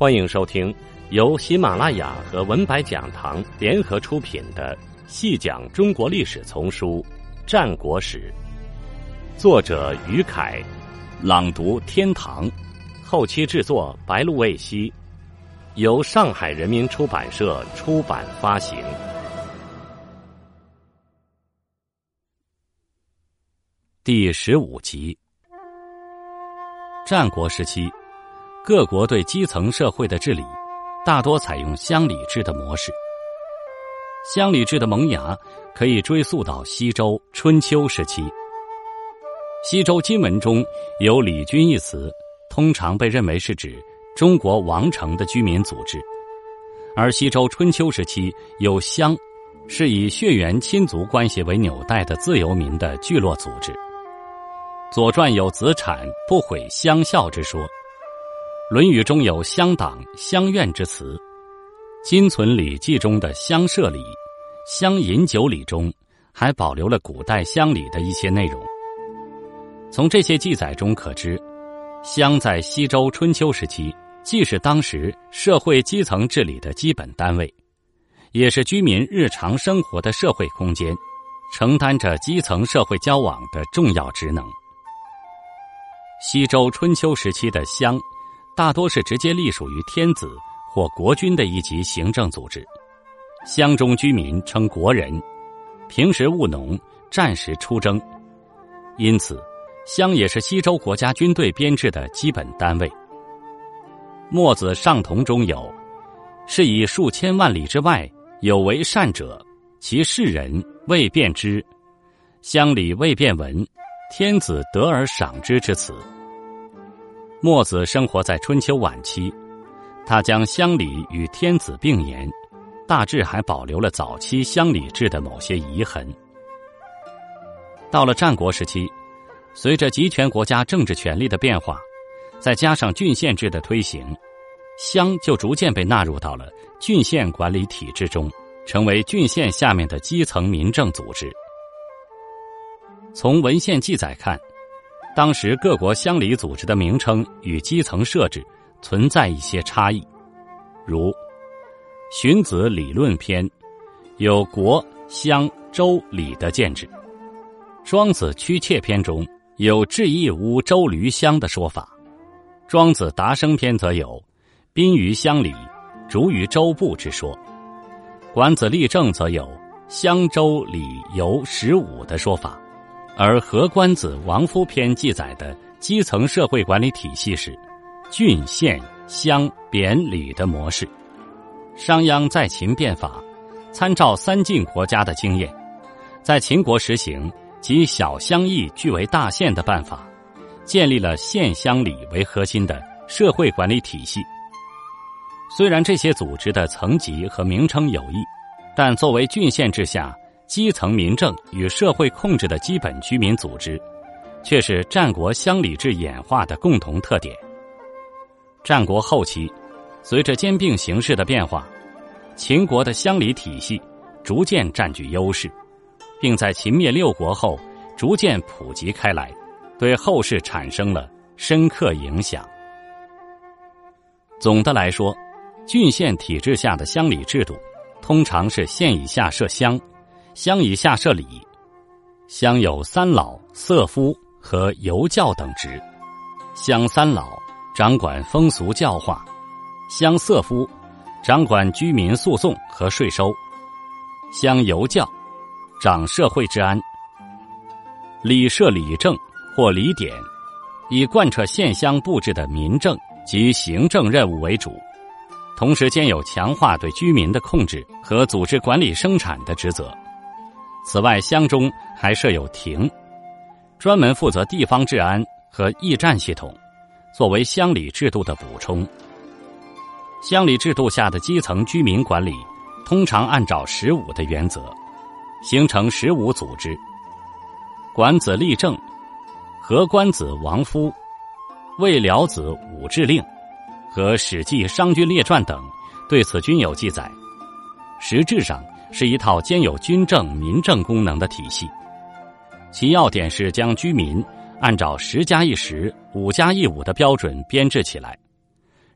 欢迎收听由喜马拉雅和文白讲堂联合出品的《细讲中国历史丛书·战国史》，作者于凯，朗读天堂，后期制作白露未晞，由上海人民出版社出版发行。第十五集，战国时期。各国对基层社会的治理，大多采用乡里制的模式。乡里制的萌芽可以追溯到西周春秋时期。西周金文中有“里君”一词，通常被认为是指中国王城的居民组织；而西周春秋时期有“乡”，是以血缘亲族关系为纽带的自由民的聚落组织。《左传》有“子产不毁乡校”之说。《论语》中有乡党、乡愿之词，今存《礼记》中的乡社礼、乡饮酒礼中，还保留了古代乡里的一些内容。从这些记载中可知，乡在西周春秋时期既是当时社会基层治理的基本单位，也是居民日常生活的社会空间，承担着基层社会交往的重要职能。西周春秋时期的乡。大多是直接隶属于天子或国君的一级行政组织，乡中居民称国人，平时务农，战时出征，因此乡也是西周国家军队编制的基本单位。墨子上同中有：“是以数千万里之外有为善者，其世人未便知，乡里未便闻，天子得而赏之之词。”墨子生活在春秋晚期，他将乡里与天子并言，大致还保留了早期乡里制的某些遗痕。到了战国时期，随着集权国家政治权力的变化，再加上郡县制的推行，乡就逐渐被纳入到了郡县管理体制中，成为郡县下面的基层民政组织。从文献记载看。当时各国乡里组织的名称与基层设置存在一些差异，如《荀子·理论篇》有国、乡、州、里的建制；《庄子·屈切篇》中有“治邑无州闾乡”的说法；《庄子·达生篇》则有“宾于乡里，逐于州部”之说；《管子·立政》则有“乡州里游十五”的说法。而《何官子·王夫篇》记载的基层社会管理体系是郡、县、乡、贬、里的模式。商鞅在秦变法，参照三晋国家的经验，在秦国实行集小乡邑聚为大县的办法，建立了县乡里为核心的社会管理体系。虽然这些组织的层级和名称有异，但作为郡县制下。基层民政与社会控制的基本居民组织，却是战国乡里制演化的共同特点。战国后期，随着兼并形势的变化，秦国的乡里体系逐渐占据优势，并在秦灭六国后逐渐普及开来，对后世产生了深刻影响。总的来说，郡县体制下的乡里制度，通常是县以下设乡。乡以下设里，乡有三老、色夫和游教等职。乡三老掌管风俗教化，乡色夫掌管居民诉讼和税收，乡游教掌社会治安。里设里政或里典，以贯彻县乡布置的民政及行政任务为主，同时兼有强化对居民的控制和组织管理生产的职责。此外，乡中还设有亭，专门负责地方治安和驿站系统，作为乡里制度的补充。乡里制度下的基层居民管理，通常按照十五的原则，形成十五组织。管子立政，和官子王夫，魏辽子武志令，和《史记·商君列传》等对此均有记载。实质上。是一套兼有军政、民政功能的体系，其要点是将居民按照十加一十、五加一五的标准编制起来，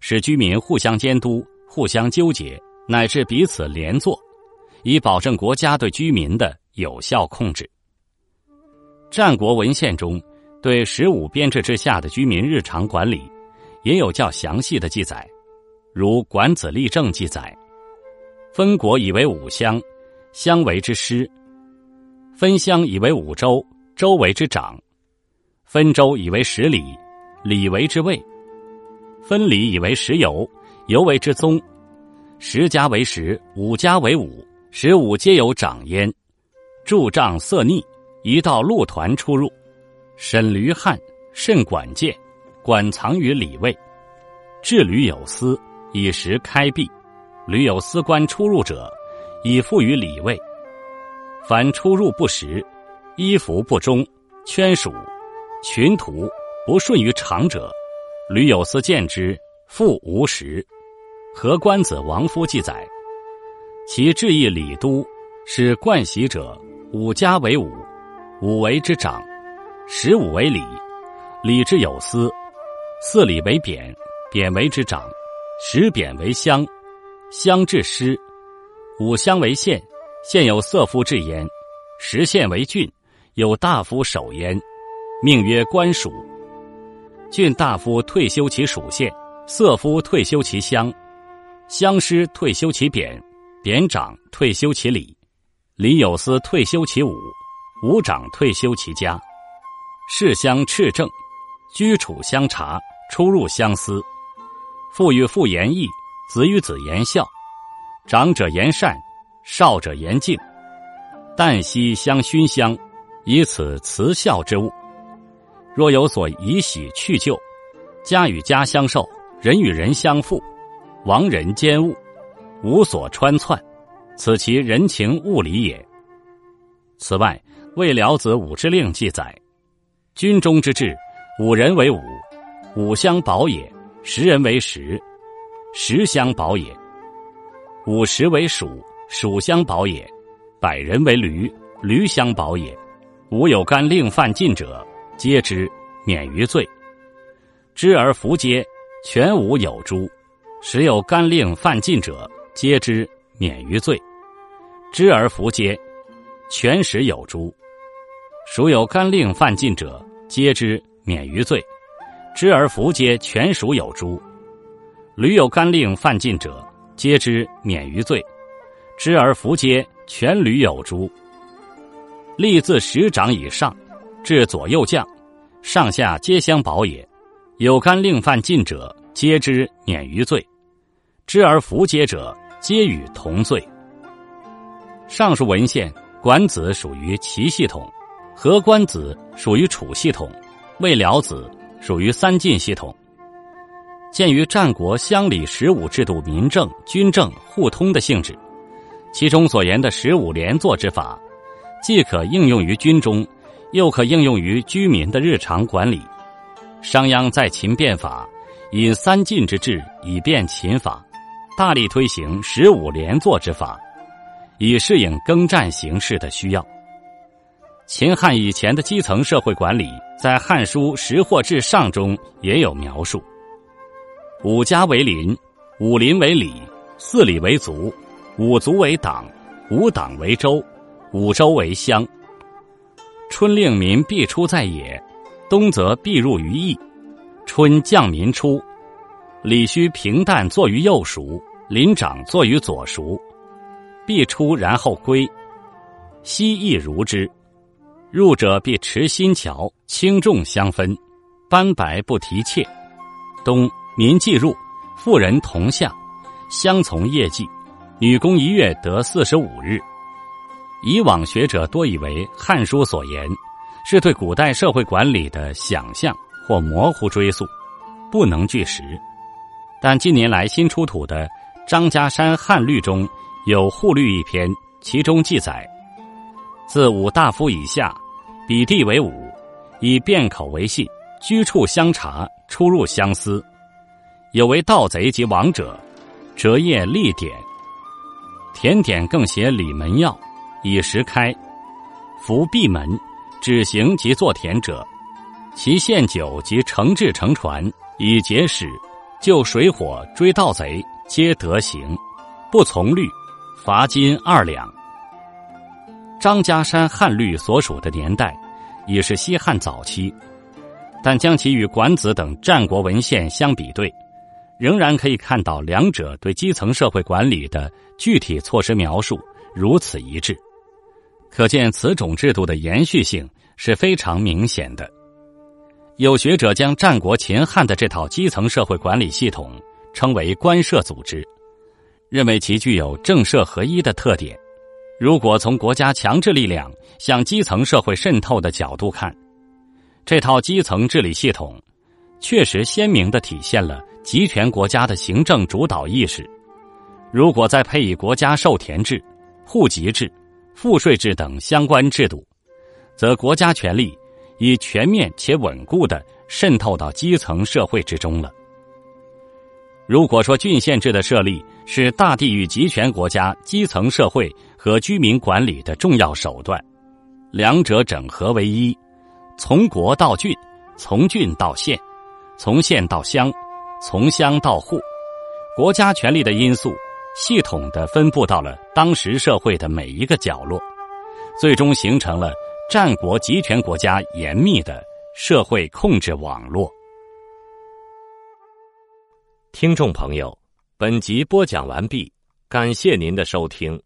使居民互相监督、互相纠结，乃至彼此连坐，以保证国家对居民的有效控制。战国文献中对十五编制之下的居民日常管理，也有较详细的记载，如《管子立政》记载：分国以为五乡，乡为之师；分乡以为五州，州为之长；分州以为十里，里为之卫；分里以为十游，游为之宗；十家为十，五家为五，十五皆有长焉。柱杖色逆。一道路团出入，审驴汉甚管见，管藏于里卫，治驴有司，以时开闭。驴有司官出入者，以附于里位。凡出入不实，衣服不忠，圈属群徒不顺于常者，驴有司见之，复无实。何官子王夫记载，其治义礼都，使冠喜者五家为五。五为之长，十五为里，里之有司；四里为扁，扁为之长，十扁为乡，乡治师；五乡为县，县有色夫治焉；十县为郡，有大夫守焉，命曰官属。郡大夫退休其属县，色夫退休其乡，乡师退休其扁，扁长退休其里，里有司退休其五。五长退休其家，世乡赤正，居处相察，出入相思。父与父言义，子与子言孝。长者言善，少者言敬。旦夕相熏香，以此慈孝之物。若有所以喜去旧，家与家相受，人与人相附，亡人兼物，无所穿窜，此其人情物理也。此外。《魏辽子武之令》记载：军中之志，五人为五，五相保也；十人为十，十相保也；五十为属，属相保也；百人为驴，驴相保也。吾有干令犯禁者，皆之免于罪；知而弗皆，全无有诸；时有干令犯禁者，皆之免于罪；知而弗皆，全实有诸。孰有干令犯禁者，皆之免于罪；知而弗皆，全属有诸。屡有干令犯禁者，皆之免于罪；知而弗皆，全屡有诸。立自十长以上，至左右将，上下皆相保也。有干令犯禁者，皆之免于罪；知而弗皆者，皆与同罪。上述文献，管子属于齐系统。何官子属于楚系统，魏辽子属于三晋系统。鉴于战国乡里十五制度民政、军政互通的性质，其中所言的十五连坐之法，既可应用于军中，又可应用于居民的日常管理。商鞅在秦变法，以三晋之制以变秦法，大力推行十五连坐之法，以适应耕战形势的需要。秦汉以前的基层社会管理，在《汉书·识货志上》中也有描述：五家为邻，五邻为里，四里为族，五族为党，五党为州，五州为乡。春令民必出在野，冬则必入于邑。春降民出，里须平淡坐于右熟，邻长坐于左熟，必出然后归。西亦如之。入者必持新桥，轻重相分，斑白不提切。冬民既入，妇人同向，相从业绩。女工一月得四十五日。以往学者多以为《汉书》所言是对古代社会管理的想象或模糊追溯，不能据实。但近年来新出土的张家山汉律中有户律一篇，其中记载：自五大夫以下。比地为五，以便口为信，居处相察，出入相思。有为盗贼及亡者，折页立典。田典更写里门要，以时开。伏闭门，止行及作田者，其献酒及乘制乘船，以节使，就水火追盗贼，皆得行；不从律，罚金二两。张家山汉律所属的年代，已是西汉早期，但将其与管子等战国文献相比对，仍然可以看到两者对基层社会管理的具体措施描述如此一致，可见此种制度的延续性是非常明显的。有学者将战国秦汉的这套基层社会管理系统称为官社组织，认为其具有政社合一的特点。如果从国家强制力量向基层社会渗透的角度看，这套基层治理系统确实鲜明的体现了集权国家的行政主导意识。如果再配以国家授田制、户籍制、赋税制等相关制度，则国家权力。已全面且稳固的渗透到基层社会之中了。如果说郡县制的设立是大地域集权国家基层社会和居民管理的重要手段，两者整合为一，从国到郡，从郡到县，从县到乡，从乡到户，国家权力的因素系统的分布到了当时社会的每一个角落，最终形成了。战国集权国家严密的社会控制网络。听众朋友，本集播讲完毕，感谢您的收听。